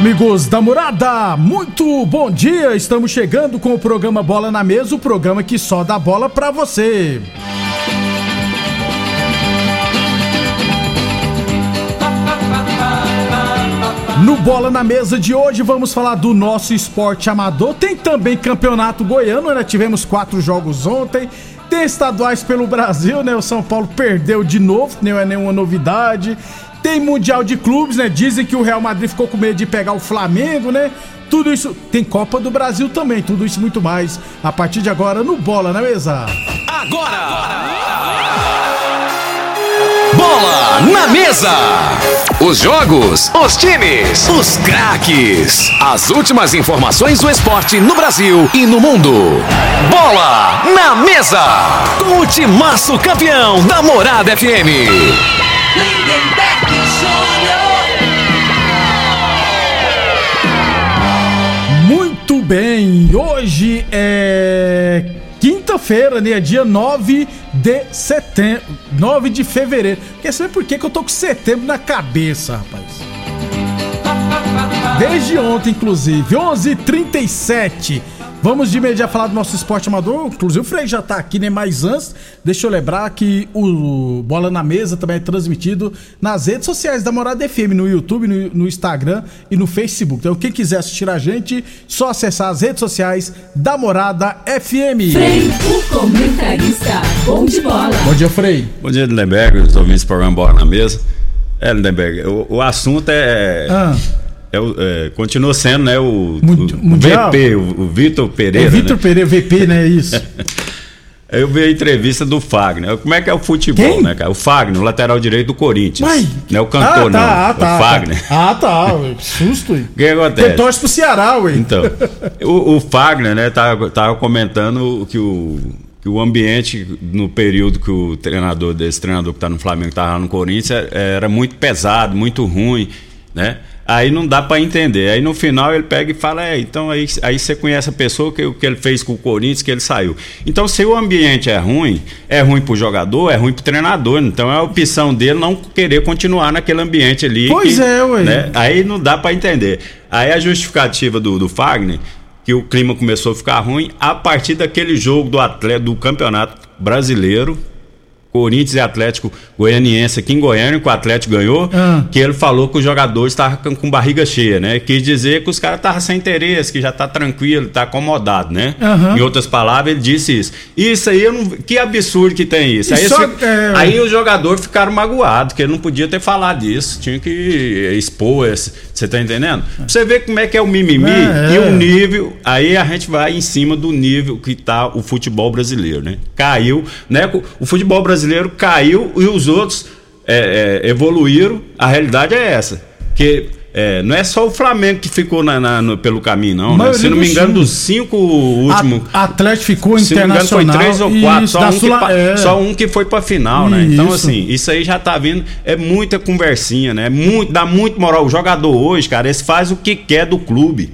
Amigos da morada, muito bom dia! Estamos chegando com o programa Bola na Mesa o programa que só dá bola pra você. No Bola na Mesa de hoje vamos falar do nosso esporte amador. Tem também campeonato goiano, né? Tivemos quatro jogos ontem. Tem estaduais pelo Brasil, né? O São Paulo perdeu de novo, não é nenhuma novidade. Tem Mundial de Clubes, né? Dizem que o Real Madrid ficou com medo de pegar o Flamengo, né? Tudo isso. Tem Copa do Brasil também, tudo isso muito mais. A partir de agora no Bola na Mesa. Agora! Bola na Mesa! Os jogos, os times, os craques. As últimas informações do esporte no Brasil e no mundo. Bola na Mesa! Com o timaço campeão da Morada FM. Muito bem, hoje é quinta-feira, né? Dia 9 de setembro. 9 de fevereiro. Quer saber por que, que eu tô com setembro na cabeça, rapaz? Desde ontem, inclusive, 11h37. Vamos de imediato falar do nosso esporte amador. Inclusive o Frei já tá aqui, né? Mas antes, deixa eu lembrar que o Bola na Mesa também é transmitido nas redes sociais da Morada FM, no YouTube, no, no Instagram e no Facebook. Então, quem quiser assistir a gente, só acessar as redes sociais da Morada FM. Frei, o comentarista, bom de bola. Bom dia, Frei. Bom dia, Lindenberg, os ouvintes do programa Bola na Mesa. É, Lindenberg, o, o assunto é. Ah. É, o- é, continua sendo, né, o, Mundi- o Mundial? VP, o, o Vitor Pereira. É Vitor né? Pereira, VP, né? Isso. Eu vi a entrevista do Fagner. Como é que é o futebol, Quem? né, cara? O Fagner, o lateral direito do Corinthians. Uai. Não é o ah, cantor, tá, não. Ah, é tá. o Fagner. Ah, tá. ué, que Susto. O que acontece? torce pro Ceará, ué. Então, o, o Fagner, né, tava, tava comentando que o, que o ambiente no período que o treinador desse treinador que tá no Flamengo tava lá no Corinthians é- era muito pesado, muito ruim, né? Aí não dá para entender. Aí no final ele pega e fala: É, então aí, aí você conhece a pessoa que o que ele fez com o Corinthians, que ele saiu. Então, se o ambiente é ruim, é ruim pro jogador, é ruim pro treinador. Então é a opção dele não querer continuar naquele ambiente ali. Pois que, é, ué. né? Aí não dá para entender. Aí a justificativa do, do Fagner, que o clima começou a ficar ruim a partir daquele jogo do atleta do Campeonato Brasileiro, Corinthians e Atlético Goianiense aqui em Goiânia, que o Atlético ganhou, Ah. que ele falou que os jogadores estavam com, com barriga cheia, né? Quis dizer que os caras estavam sem interesse, que já tá tranquilo, tá acomodado, né? Aham. Em outras palavras, ele disse isso. Isso aí, eu não, que absurdo que tem isso. Aí, Só- esse- é- aí os jogadores ficaram magoados, que ele não podia ter falado disso. Tinha que expor esse. Você tá entendendo? Pra você ver como é que é o mimimi É, e é. o nível. Aí a gente vai em cima do nível que tá o futebol brasileiro, né? Caiu, né? O futebol brasileiro caiu e os outros é, é, evoluíram. A realidade é essa. Que é, não é só o Flamengo que ficou na- na- no- pelo caminho, não. né? Se não me engano, dos cinco últimos. Atlético ficou Se não me engano, foi internacional. três ou quatro, só um, que, Sula- pa- é. só um que foi pra final, né? Então, Isso. assim, isso aí já tá vindo, é muita conversinha, né? Muito, dá muito moral. O jogador hoje, cara, esse faz o que quer do clube,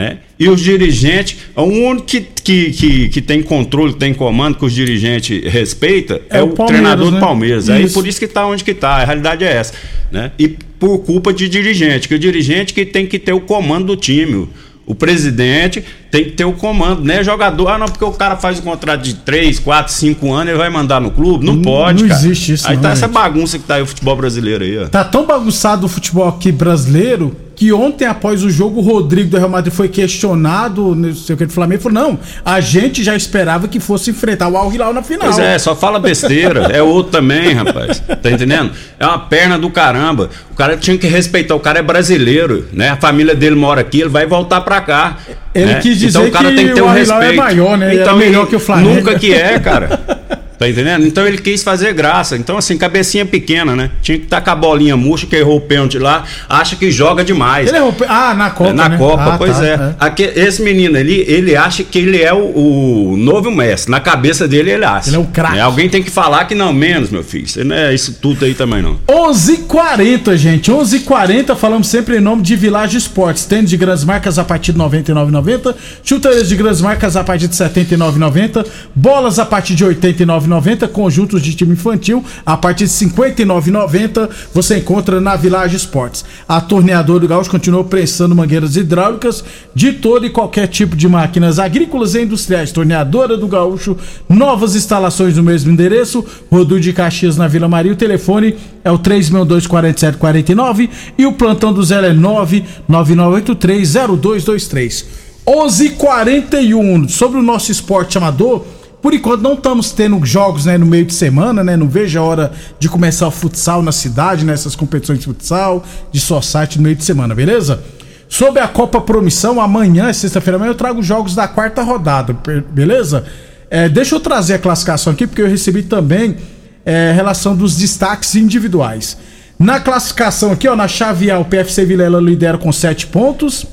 né? E os dirigentes, o único que, que, que, que tem controle, tem comando, que os dirigentes respeitam, é, É o o, treinador né? do Palmeiras. Aí por isso que tá onde que tá, a realidade é essa, né? E por culpa de dirigente, que o dirigente que tem que ter o comando do time. O presidente tem que ter o comando, né? Jogador, ah, não, porque o cara faz um contrato de 3, 4, 5 anos, ele vai mandar no clube? Não, não pode, não cara. existe isso, Aí não, tá gente. essa bagunça que tá aí o futebol brasileiro aí, ó. Tá tão bagunçado o futebol aqui brasileiro que ontem, após o jogo, o Rodrigo do Real Madrid foi questionado, não sei o que, do Flamengo, falou, não, a gente já esperava que fosse enfrentar o Al Hilal na final. Pois é, só fala besteira. É outro também, rapaz. Tá entendendo? É uma perna do caramba. O cara tinha que respeitar. O cara é brasileiro, né? A família dele mora aqui, ele vai voltar pra cá. Ele né? quis dizer então, o cara que tem que ter o um é respeito. maior, né? Então, é melhor que o Flamengo. Nunca que é, cara. Tá entendendo? Então ele quis fazer graça. Então, assim, cabecinha pequena, né? Tinha que estar com a bolinha murcha, que errou o pênalti lá, acha que joga demais. Ele errou. Ah, na Copa. na né? Copa, Ah, pois tá, é. Aque- esse menino ali, ele acha que ele é o, o novo mestre. Na cabeça dele, ele acha. Ele é um craque. Né? Alguém tem que falar que não, menos, meu filho. Você não é isso tudo aí também, não. 11:40, gente. 11:40 falamos sempre em nome de Village Esportes. Tênis de grandes marcas a partir de 99,90. Chuteiras de grandes marcas a partir de 79,90. Bolas a partir de 89,90. Conjuntos de time infantil a partir de 59,90. Você encontra na Village Esportes. A torneadora do Gaúcho continua prensando mangueiras hidráulicas de todo e qualquer tipo de máquinas agrícolas e industriais. Torneadora do Gaúcho, novas instalações no mesmo endereço. Rodul de Caxias na Vila Maria. O telefone é o 3624749 e o plantão do Zé é 999830223. 11:41 sobre o nosso esporte amador. Por enquanto não estamos tendo jogos né, no meio de semana, né? Não vejo a hora de começar o futsal na cidade, nessas competições de futsal, de society no meio de semana, beleza? Sobre a Copa Promissão, amanhã, sexta-feira, amanhã eu trago jogos da quarta rodada, beleza? É, deixa eu trazer a classificação aqui, porque eu recebi também é, relação dos destaques individuais. Na classificação aqui, ó, na chave A, o PFC Vilela lidera com 7 pontos.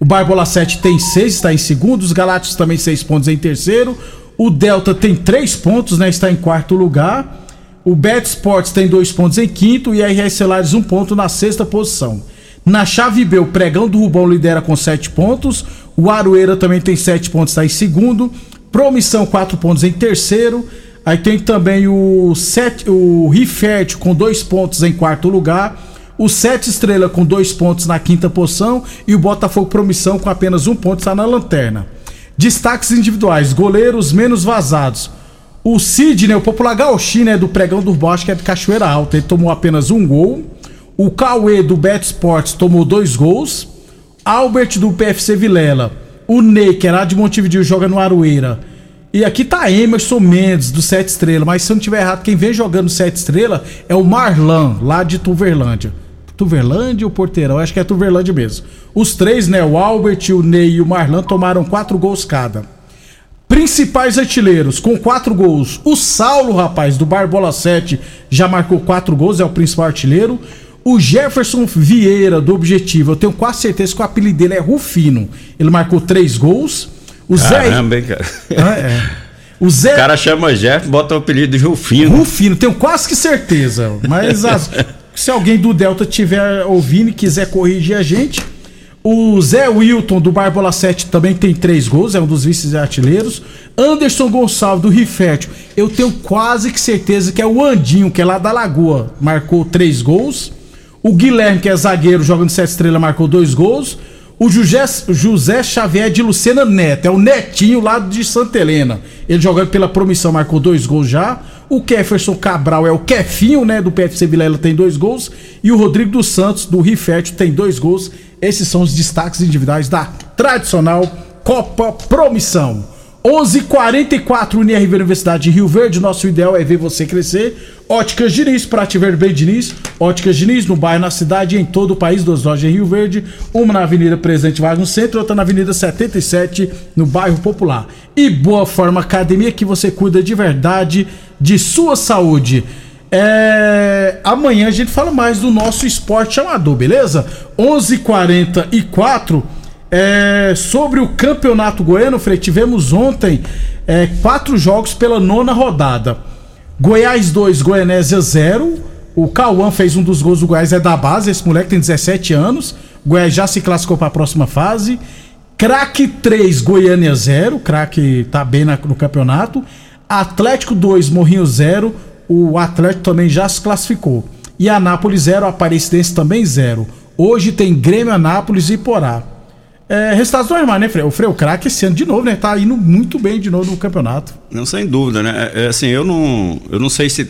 O Barbola 7 tem 6, está em segundo. Os Galácticos também 6 pontos em terceiro. O Delta tem 3 pontos, né? Está em quarto lugar. O Bet Sports tem 2 pontos em quinto. E a RS Celulares 1 ponto na sexta posição. Na chave B, o Pregão do Rubão lidera com 7 pontos. O Aroeira também tem 7 pontos, está em segundo. Promissão 4 pontos em terceiro. Aí tem também o, set, o Rifert com 2 pontos em quarto lugar. O Sete Estrela com dois pontos na quinta posição e o Botafogo Promissão com apenas um ponto está na lanterna. Destaques individuais: goleiros menos vazados. O Sidney, o popular gauchinho, né, do pregão do Urbão, acho que é de Cachoeira Alta, ele tomou apenas um gol. O Cauê do Bet Sports tomou dois gols. Albert do PFC Vilela. O Ney, que era de Montevideo, joga no Aroeira. E aqui tá Emerson Mendes, do Sete Estrela. Mas se eu não tiver errado, quem vem jogando Sete Estrela é o Marlan, lá de Tuverlândia. Tuverlândia ou Porteirão? Acho que é Tuverlândia mesmo. Os três, né? O Albert, o Ney e o Marlan tomaram quatro gols cada. Principais artilheiros, com quatro gols. O Saulo, rapaz, do Barbola 7, já marcou quatro gols, é o principal artilheiro. O Jefferson Vieira, do Objetivo, eu tenho quase certeza que o apelido dele é Rufino. Ele marcou três gols. O Zé. Caramba, hein, cara. Ah, é. O Zé. O cara chama Jeff, bota o apelido de Rufino. Rufino, tenho quase que certeza. Mas as- se alguém do Delta estiver ouvindo e quiser corrigir a gente. O Zé Wilton do Barbola 7 também tem três gols, é um dos vice-artilheiros. Anderson Gonçalves do Rifértil, eu tenho quase que certeza que é o Andinho, que é lá da Lagoa, marcou três gols. O Guilherme, que é zagueiro, jogando sete estrelas, marcou dois gols. O José, José Xavier de Lucena Neto, é o netinho lá de Santa Helena. Ele jogando pela promissão, marcou dois gols já. O Kefferson Cabral é o Kefinho, né, do PFC Vilela, tem dois gols. E o Rodrigo dos Santos, do Rifértil, tem dois gols. Esses são os destaques individuais da tradicional Copa Promissão. 11:44 UNIRV Universidade de Rio Verde. Nosso ideal é ver você crescer. Óticas Diniz, para te ver bem, Diniz. Óticas Diniz, no bairro, na cidade em todo o país, duas lojas em Rio Verde. Uma na Avenida Presidente Vargas no centro, outra na Avenida 77, no bairro Popular. E Boa Forma Academia, que você cuida de verdade de sua saúde. É, Amanhã a gente fala mais do nosso esporte amador, beleza? 11:44 é, sobre o campeonato goiano, Frei, tivemos ontem é, quatro jogos pela nona rodada. Goiás 2, Goianésia 0. O Cauã fez um dos gols do Goiás, é da base. Esse moleque tem 17 anos. Goiás já se classificou para a próxima fase. Craque 3, Goiânia 0. Craque tá bem na- no campeonato. Atlético 2, Morrinho 0. O Atlético também já se classificou. E Anápolis 0, Aparecidense também 0. Hoje tem Grêmio, Anápolis e Porá. É, resultados normais, né, Frei? O Frei, o craque esse ano de novo, né? Tá indo muito bem de novo no campeonato. Não, sem dúvida, né? É, é, assim, eu não, eu não sei se.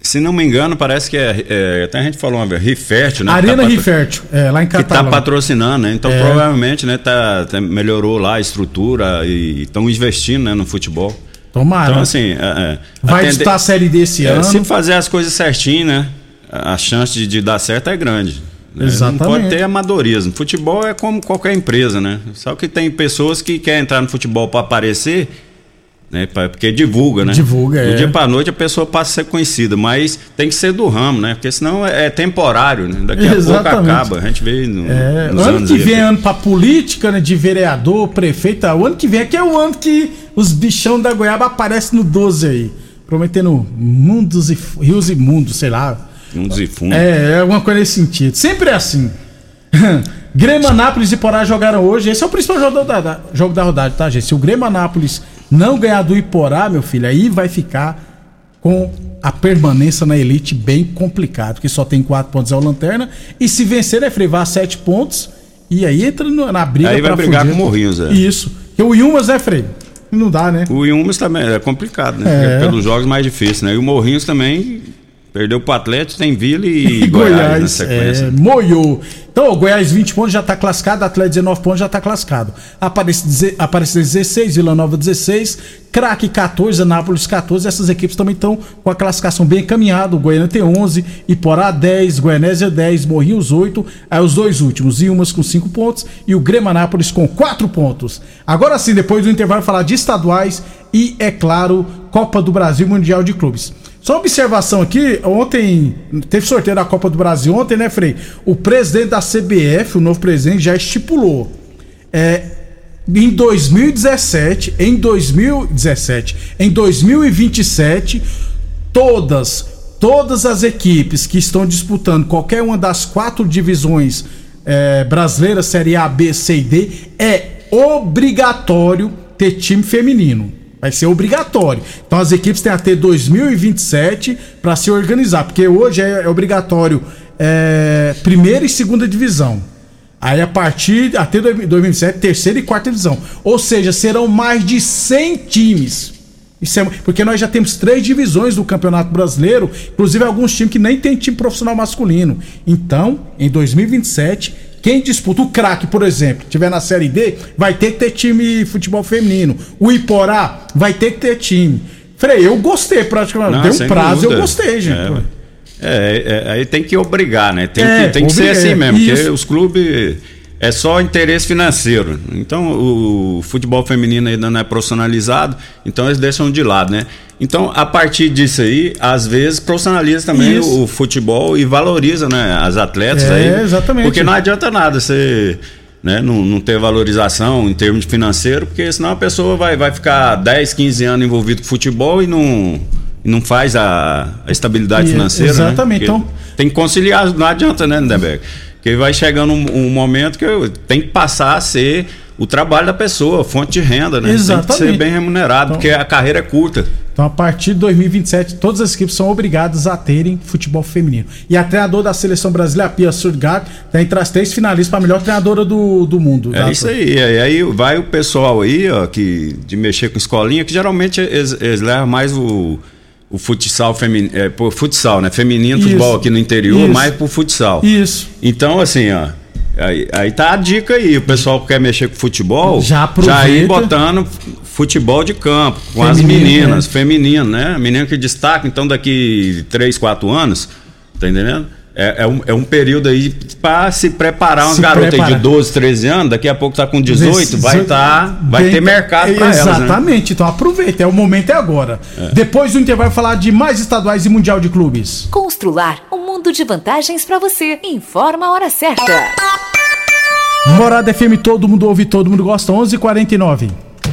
Se não me engano, parece que é. é até a gente falou uma vez, Rifértil, né? Arena tá Rifértil, é, lá em Que tá Catalão. patrocinando, né? Então É. provavelmente, né, tá, tá- melhorou lá a estrutura e estão investindo né, no futebol. Tomara. Então, assim. é, Vai atender- disputar a Série D esse ano. se fazer as coisas certinho, né? A a chance de, de dar certo é grande. Né? Exatamente. Não pode ter amadorismo. Futebol é como qualquer empresa, né? Só que tem pessoas que querem entrar no futebol para aparecer, né? pra- Porque divulga, né? Divulga, Do é. dia para noite a pessoa passa a ser conhecida, mas tem que ser do ramo, né? Porque senão é, é temporário, né? Daqui a Exatamente. pouco acaba. A gente vê no, É, nos ano que vem ano pra política, né? De vereador, prefeito. O ano que vem aqui é o ano que os bichão da Goiaba aparecem no 12 aí. Prometendo mundos e rios e mundos, sei lá. Uns e fundos. É, é alguma coisa nesse sentido. Sempre é assim. Grêmio Anápolis e Porá jogaram hoje. Esse é o principal jogo da, da- jogo da rodada, tá, gente? Se o Grêmio Anápolis não ganhar do Iporá, meu filho, aí vai ficar com a permanência na elite bem complicado, porque só tem quatro pontos é o Lanterna. E se vencer, é frevar sete pontos. E aí entra no- na briga Aí vai brigar fugir. com o Morrinhos, é. Isso. Porque o Yumas, né, Frei? Não dá, né? O Yumas também é complicado, né? É. Porque Pelos jogos mais difíceis, né? E o Morrinhos também perdeu pro Atlético, tem Vila e, Goiás, na sequência. é, moiou. Então, o Goiás 20 pontos já tá classificado, Atlético 19 pontos já tá classificado. Aparece Aparece 16, Vila Nova 16, Craque 14, Anápolis 14. Essas equipes também estão com a classificação bem encaminhada. O Goiânia tem 11, Iporá 10, Goianésia 10, Morrinhos 8. Aí os dois últimos, Ilmas com 5 pontos e o Grêmio Anápolis com 4 pontos. Agora sim, depois do intervalo, falar de estaduais e, é claro, Copa do Brasil e Mundial de Clubes. Só uma observação aqui, ontem teve sorteio da Copa do Brasil ontem, né, Frei? O presidente da CBF, o novo presidente, já estipulou. É, em 2017, em 2017, em 2027, todas, todas as equipes que estão disputando qualquer uma das quatro divisões é, brasileiras, Série A, B, C e D, é obrigatório ter time feminino. Vai ser obrigatório. Então as equipes têm até 2027 para se organizar, porque hoje é, é obrigatório é, primeira e segunda divisão. Aí a partir até 2027, terceira e quarta divisão. Ou seja, serão mais de 100 times. É, porque nós já temos três divisões do Campeonato Brasileiro, inclusive alguns times que nem tem time profissional masculino. Então, em 2027, quem disputa o craque, por exemplo, tiver na Série D, vai ter que ter time de futebol feminino. O Iporá vai ter que ter time. Frei, eu gostei praticamente. Não, Deu um prazo, dúvida. eu gostei, gente. É, é, é, aí tem que obrigar, né? Tem, É, que, tem que ser assim é, mesmo, porque isso. os clubes é só interesse financeiro. Então o, futebol feminino ainda não é profissionalizado, então eles deixam de lado, né? Então, a partir disso aí, às vezes profissionaliza também Isso. o, futebol e valoriza, né, as atletas É, aí. exatamente. Porque não adianta nada você né, não, não ter valorização em termos de financeiro, porque senão a pessoa vai, vai ficar 10, 15 anos envolvido com futebol e não, e não faz a, a estabilidade E- financeira. né? exatamente, Porque então- Tem que conciliar, não adianta, né, Lindeberg? Porque vai chegando um, um momento que eu- tem que passar a ser o trabalho da pessoa, fonte de renda, né? Tem que Exatamente. ser bem remunerado, porque a carreira é curta. Então, a partir de 2027, todas as equipes são obrigadas a terem futebol feminino. E a treinadora da seleção brasileira, a Pia Surgard, está entre as três finalistas para a melhor treinadora do, do mundo. É tá? isso aí. E aí vai o pessoal aí, ó, que, de mexer com escolinha, que geralmente eles, eles levam mais o, o futsal feminino, é, por futsal, né? Feminino, Isso. futebol aqui no interior, Isso. mais pro futsal. Isso. Então, assim, ó. Aí, aí tá a dica aí, o pessoal que quer mexer com futebol, Já aproveita. já ir botando futebol de campo, com as Feminino, meninas, é. feminino, né? Menina que destaca, então daqui 3, 4 anos, tá entendendo? É, é um, é um período aí pra se preparar umas Se garotas aí preparar. de 12, 13 anos, daqui a pouco tá com 18, vai tá, vai Bem- ter mercado pra elas, né? Exatamente. Então aproveita, é o momento é agora. Depois do intervalo, falar de mais estaduais e mundial de clubes. Constrular um mundo de vantagens para você. Informa a hora certa. Morada FM, todo mundo ouve, todo mundo gosta. 11:49.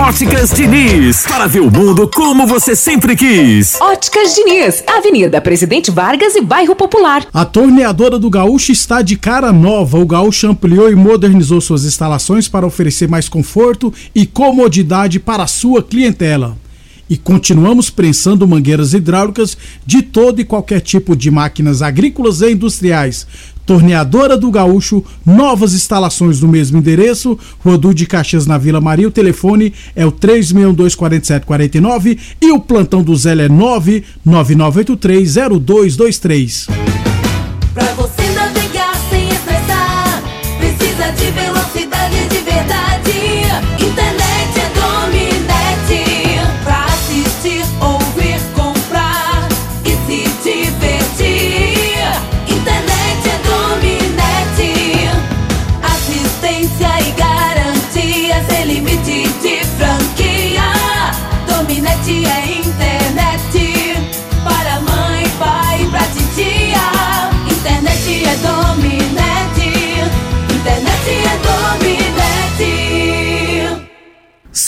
Óticas Diniz, para ver o mundo como você sempre quis. Óticas Diniz, Avenida Presidente Vargas e Bairro Popular. A torneadora do Gaúcho está de cara nova. O Gaúcho ampliou e modernizou suas instalações para oferecer mais conforto e comodidade para a sua clientela. E continuamos prensando mangueiras hidráulicas de todo e qualquer tipo de máquinas agrícolas e industriais. Torneadora do Gaúcho, novas instalações no mesmo endereço, Rua de Caxias na Vila Maria. O telefone é o 3624749 e o plantão do Zé é 999830223. Pra você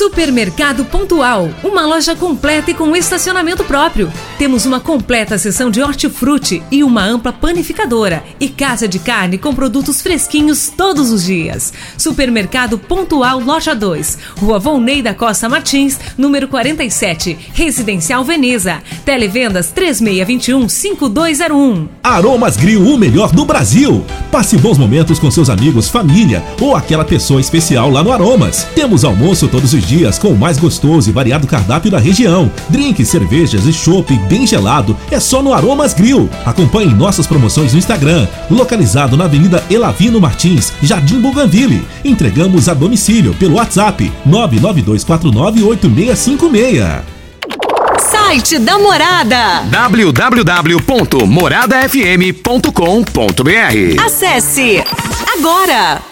Supermercado Pontual, uma loja completa e com estacionamento próprio. Temos uma completa seção de hortifruti e uma ampla panificadora e casa de carne com produtos fresquinhos todos os dias. Supermercado Pontual Loja 2, Rua Volney da Costa Martins, número 47, Residencial Veneza. Televendas 3621-5201. Aromas Grill, o melhor do Brasil. Passe bons momentos com seus amigos, família ou aquela pessoa especial lá no Aromas. Temos almoço todos os dias com o mais gostoso e variado cardápio da região. Drinks, cervejas e chopp bem gelado é só no Aromas Grill. Acompanhe nossas promoções no Instagram, localizado na Avenida Elavino Martins, Jardim Bougainville. Entregamos a domicílio pelo WhatsApp 992498656. Site da Morada. www.moradafm.com.br Acesse agora.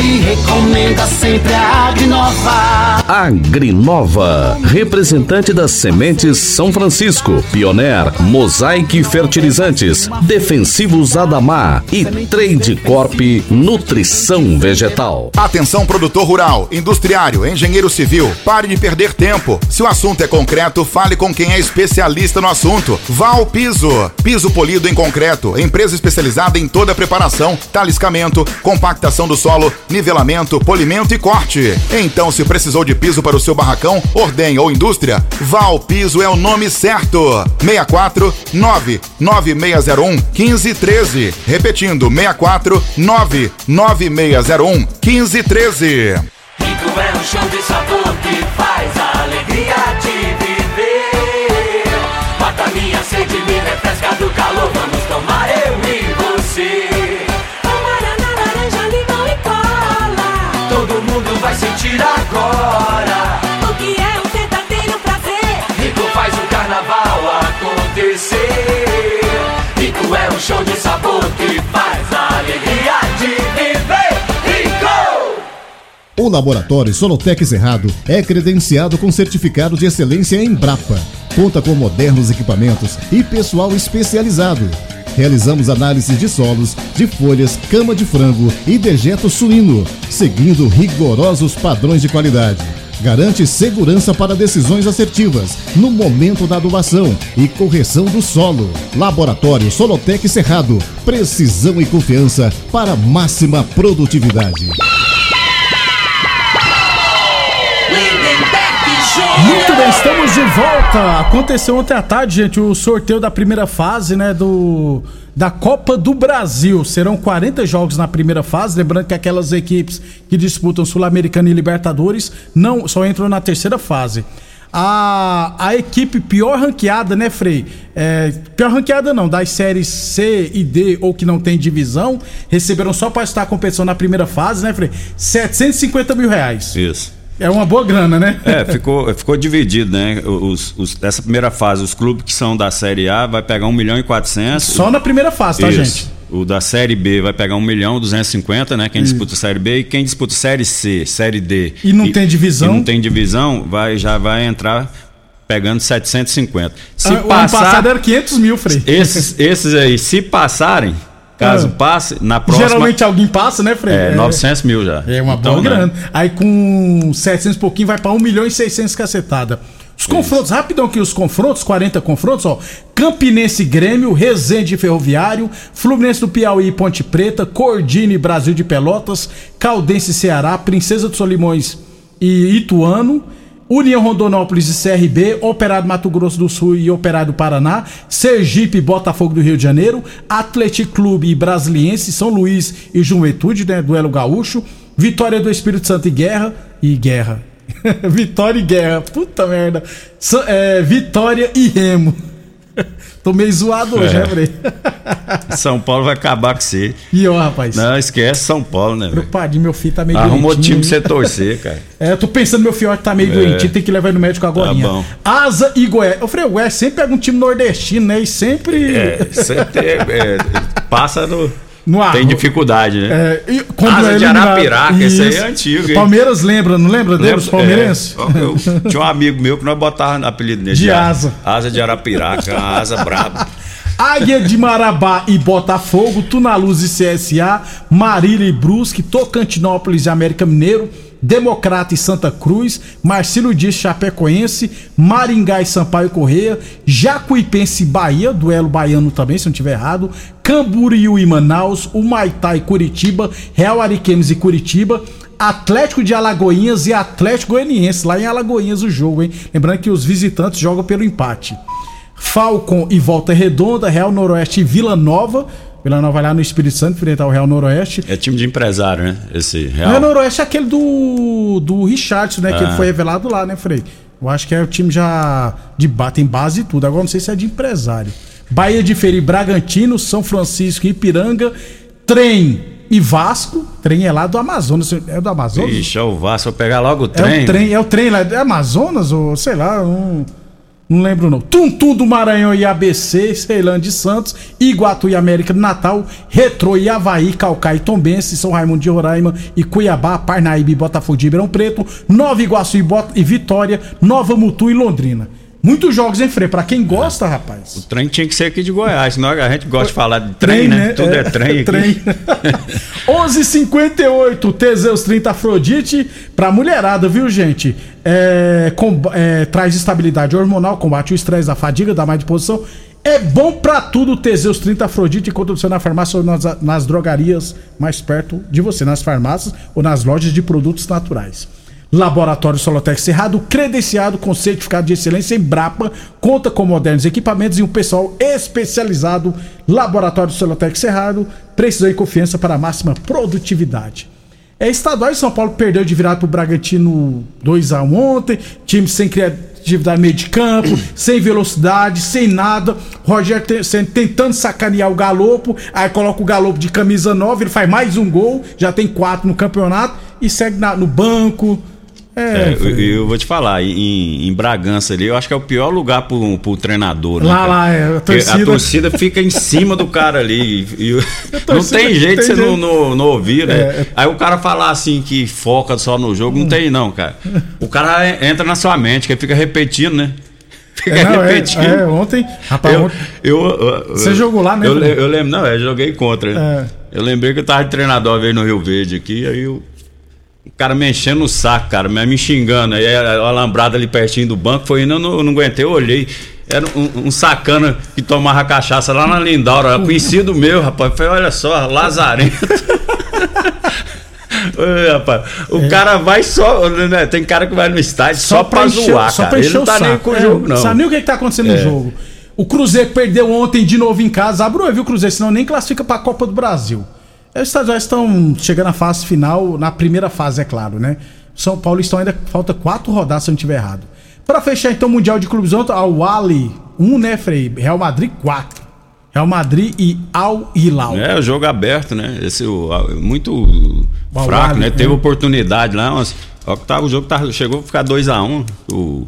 e recomenda sempre a Agrinova. Agrinova, representante das sementes São Francisco, Pioneer, Mosaic Fertilizantes, Defensivos Adamar e Trade Corp Nutrição Vegetal. Atenção produtor rural, industriário, engenheiro civil, pare de perder tempo. Se o assunto é concreto, fale com quem é especialista no assunto. Val Piso, piso polido em concreto, empresa especializada em toda a preparação, taliscamento, compactação do solo, nivelamento, polimento e corte. Então, se precisou de piso para o seu barracão, ordem ou indústria, Val Piso é o nome certo. 64 99601 1513. Repetindo, 64 99601 1513. Rico é um show de sabor que faz a alegria de show de sabor que faz a alegria de viver. Rico! O Laboratório Solotec Cerrado é credenciado com certificado de excelência em Brapa. Conta com modernos equipamentos e pessoal especializado. Realizamos análises de solos, de folhas, cama de frango e dejeto suíno, seguindo rigorosos padrões de qualidade. Garante segurança para decisões assertivas no momento da adubação e correção do solo. Laboratório Solotec Cerrado, precisão e confiança para máxima produtividade. Muito bem, estamos de volta. Aconteceu ontem à tarde, gente, o sorteio da primeira fase, né, do da Copa do Brasil. Serão 40 jogos na primeira fase, lembrando que aquelas equipes que disputam Sul-Americana e Libertadores não só entram na terceira fase. A, a equipe pior ranqueada, né, Frei? É, pior ranqueada não, das séries C e D ou que não tem divisão, receberam só para estar competição na primeira fase, né, Frei? 750 mil reais. Isso. É uma boa grana, né? É, ficou, ficou dividido, né? Os, os, dessa primeira fase, os clubes que são da Série A vai pegar 1 milhão e 400. Só na primeira fase, tá, Isso. gente? O da Série B vai pegar 1 milhão e 250, né? Quem disputa a Série B e quem disputa Série C, Série D. E não tem divisão? E não tem divisão, vai, já vai entrar pegando 750. Se Ah, o ano passar, passado era 500 mil, Frei. esses, esses aí, se passarem, caso Ah. passe, na próxima... Geralmente alguém passa, né, Frei? É, 900 mil já. É uma Então, boa né? grana. Aí com 700 e pouquinho vai pra 1 milhão e 600 cacetada. Os confrontos, rapidão aqui, os confrontos, 40 confrontos, ó. Campinense Grêmio, Resende Ferroviário, Fluminense do Piauí e Ponte Preta, Cordini e Brasil de Pelotas, Caldense Ceará, Princesa dos Solimões e Ituano, União Rondonópolis e CRB, Operário Mato Grosso do Sul e Operário do Paraná, Sergipe e Botafogo do Rio de Janeiro, Atlético Clube e Brasiliense, São Luís e Juventude, né, duelo gaúcho, Vitória do Espírito Santo e Guerra e Guerra. Vitória e Guerra, puta merda. É, Vitória e Remo. Tô meio zoado hoje, É. né, Frei? São Paulo vai acabar com você. E ó, rapaz. Não, esquece São Paulo, né? Preocupadinho, meu filho tá meio Arruma doentinho time pra você torcer, cara. É, eu tô pensando, meu fiote tá meio É. doentinho, tem que levar ele no médico agora. Tá bom. Asa e Goiás. Eu falei, o Goiás sempre pega um time nordestino, né? E sempre. É, sempre é, passa no. No tem arro- dificuldade, né? É, Asa é de Arapiraca, esse aí Isso. é antigo, hein? Palmeiras lembra, não lembra Lembra- palmeirenses? é, eu- tinha um amigo meu que nós botávamos apelido dele. De asa. Asa de Arapiraca, asa braba. Águia de Marabá e Botafogo, Tunaluz e CSA, Marília e Brusque, Tocantinópolis e América Mineiro, Democrata e Santa Cruz, Marcelo Dias Chapecoense, Maringá e Sampaio Correia, Jacuipense e Bahia, duelo baiano também, se não tiver errado, Camboriú e Manaus, Humaitá e Curitiba, Real Ariquemes e Curitiba, Atlético de Alagoinhas e Atlético Goianiense, lá em Alagoinhas o jogo, hein? Lembrando que os visitantes jogam pelo empate. Falcon e Volta Redonda, Real Noroeste e Vila Nova. Vila Nova vai lá no Espírito Santo enfrentar o Real Noroeste. É time de empresário, né? Esse O Real. Real Noroeste é aquele do, do Richardson, né? Que Ah. ele foi revelado lá, né, Frei? Eu acho que é o time já de ba- tem base e tudo. Agora não sei se é de empresário. Bahia de Feira e Bragantino, São Francisco e Ipiranga, Trem e Vasco. Trem é lá do Amazonas. É do Amazonas? Ixi, é o Vasco, vou pegar logo o É trem. o trem, é o trem lá, é Amazonas ou sei lá, não, não lembro não. Tuntum do Maranhão e ABC, Ceilândia de Santos, Iguatu e América do Natal, Retrô e Havaí, Calcaia e Tombense, São Raimundo de Roraima e Cuiabá, Parnaíba e Botafogo de Ribeirão Preto, Nova Iguaçu e, Bot e Vitória, Nova Mutu e Londrina. Muitos jogos em freio, pra quem gosta, rapaz. O trem tinha que ser aqui de Goiás, senão a gente gosta de falar de trem, né? Tudo é, trem aqui. Trem. 11:58 Teseus 30 Afrodite pra mulherada, viu, gente? É, com- é, traz estabilidade hormonal, combate o estresse, a fadiga, dá mais disposição. É bom pra tudo Teseus 30 Afrodite. Encontra você na farmácia ou nas, nas drogarias mais perto de você, nas farmácias ou nas lojas de produtos naturais. Laboratório Solotec Cerrado, credenciado com certificado de excelência em Brapa, conta com modernos equipamentos e um pessoal especializado. Laboratório Solotec Cerrado, precisão e confiança para a máxima produtividade. É estadual São Paulo perdeu de virada pro Bragantino 2x1 ontem, time sem criatividade meio de campo, sem velocidade, sem nada. Rogério tentando sacanear o Galopo, aí coloca o Galopo de camisa nova, ele faz mais um gol, já tem quatro no campeonato e segue na- no banco. É, É, eu, eu vou te falar, em, em Bragança ali, eu acho que é o pior lugar pro, pro treinador. né, Lá, cara? lá, é, a torcida- a torcida fica em cima do cara ali. e- e- não torcida- tem jeito de você não, jeito. não, não ouvir, né? É. Aí o cara falar assim que foca só no jogo, Hum. não tem não, cara. O cara entra na sua mente, que fica repetindo, né? Fica É, não, é, repetindo. é, ontem, rapaz, Eu, ontem- eu, eu- Você jogou lá, né, Eu, eu lembro, não, eu joguei contra. É. Eu lembrei que eu tava de treinador uma vez no Rio Verde aqui, aí eu, O cara me enchendo o saco, cara, me xingando. Aí a alambrada ali pertinho do banco foi indo, eu não, eu não aguentei, eu olhei. Era um, um, sacana que tomava cachaça lá na Lindaura, conhecido meu, rapaz. Falei, olha só, Lazarento. Rapaz, o é. cara vai só. Né, tem cara que vai no estádio só, só pra, encher, zoar, só cara. Ele não tá nem com o é, jogo, não. Sabe nem o que, que tá acontecendo é. no jogo. O Cruzeiro perdeu ontem de novo em casa. Abriu, viu, Cruzeiro? Senão nem classifica pra Copa do Brasil. Os estaduais estão chegando à fase final, na primeira fase, é claro, né? São Paulo estão ainda. Falta quatro rodadas, se eu não estiver errado. Para fechar então o Mundial de Clubes ontem, o Ali 1, um, né, Frei? Real Madrid 4. Real Madrid e Al Hilal. É, o jogo aberto, né? Esse o, muito o fraco, né? Teve é. oportunidade lá, mas jogo tá, chegou a ficar 2 a 1 um, o,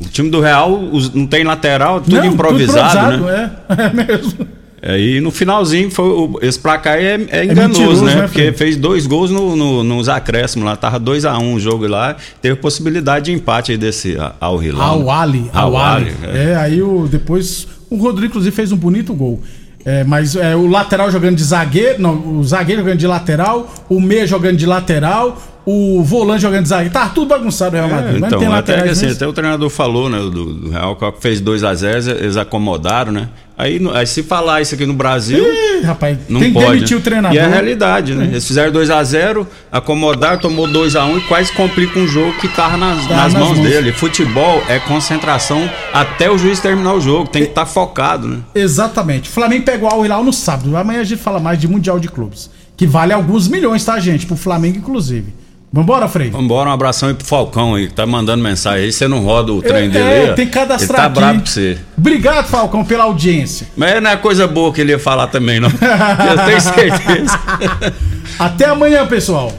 o time do Real os, não tem lateral, tudo não, improvisado, tudo improvisado, né? É, é mesmo. É, e no finalzinho, foi, o, esse placar é, é, é enganoso, né? né? Porque fez dois gols no, no, nos acréscimos lá, tava 2x1 um o jogo lá, teve possibilidade de empate aí desse Al Hilal. Al né? Ali, Al Ali. É. é. aí o, depois o Rodrigo inclusive fez um bonito gol. É, mas é, o lateral jogando de zagueiro, não, o zagueiro jogando de lateral, o meia jogando de lateral, o volante jogando zagueiro. Tá tudo bagunçado o Real Madrid. É, então, até, que, assim, até o treinador falou, né, do, do Real, que fez 2 a 0 eles acomodaram, né? Aí, aí, se falar isso aqui no Brasil, Ih, rapaz, não tem pode. Que demitir né? o treinador. E é a realidade, né? Eles fizeram 2 a 0 acomodaram, tomou 2 a 1 e quase complicam um jogo que tava nas, tá nas, nas mãos, mãos, dele. Futebol é concentração até o juiz terminar o jogo, tem que estar tá focado, né? Exatamente. O Flamengo pegou o Al no sábado. Amanhã a gente fala mais de Mundial de Clubes, que vale alguns milhões, tá, gente? Pro Flamengo, inclusive. Vambora, Frei? Vambora, um abração aí pro Falcão aí, que tá mandando mensagem aí. Você não roda o trem é, dele aí? É, tem que cadastrar ele tá bravo com você. Obrigado, Falcão, pela audiência. Mas não é coisa boa que ele ia falar também, não. Eu tenho certeza. Até amanhã, pessoal.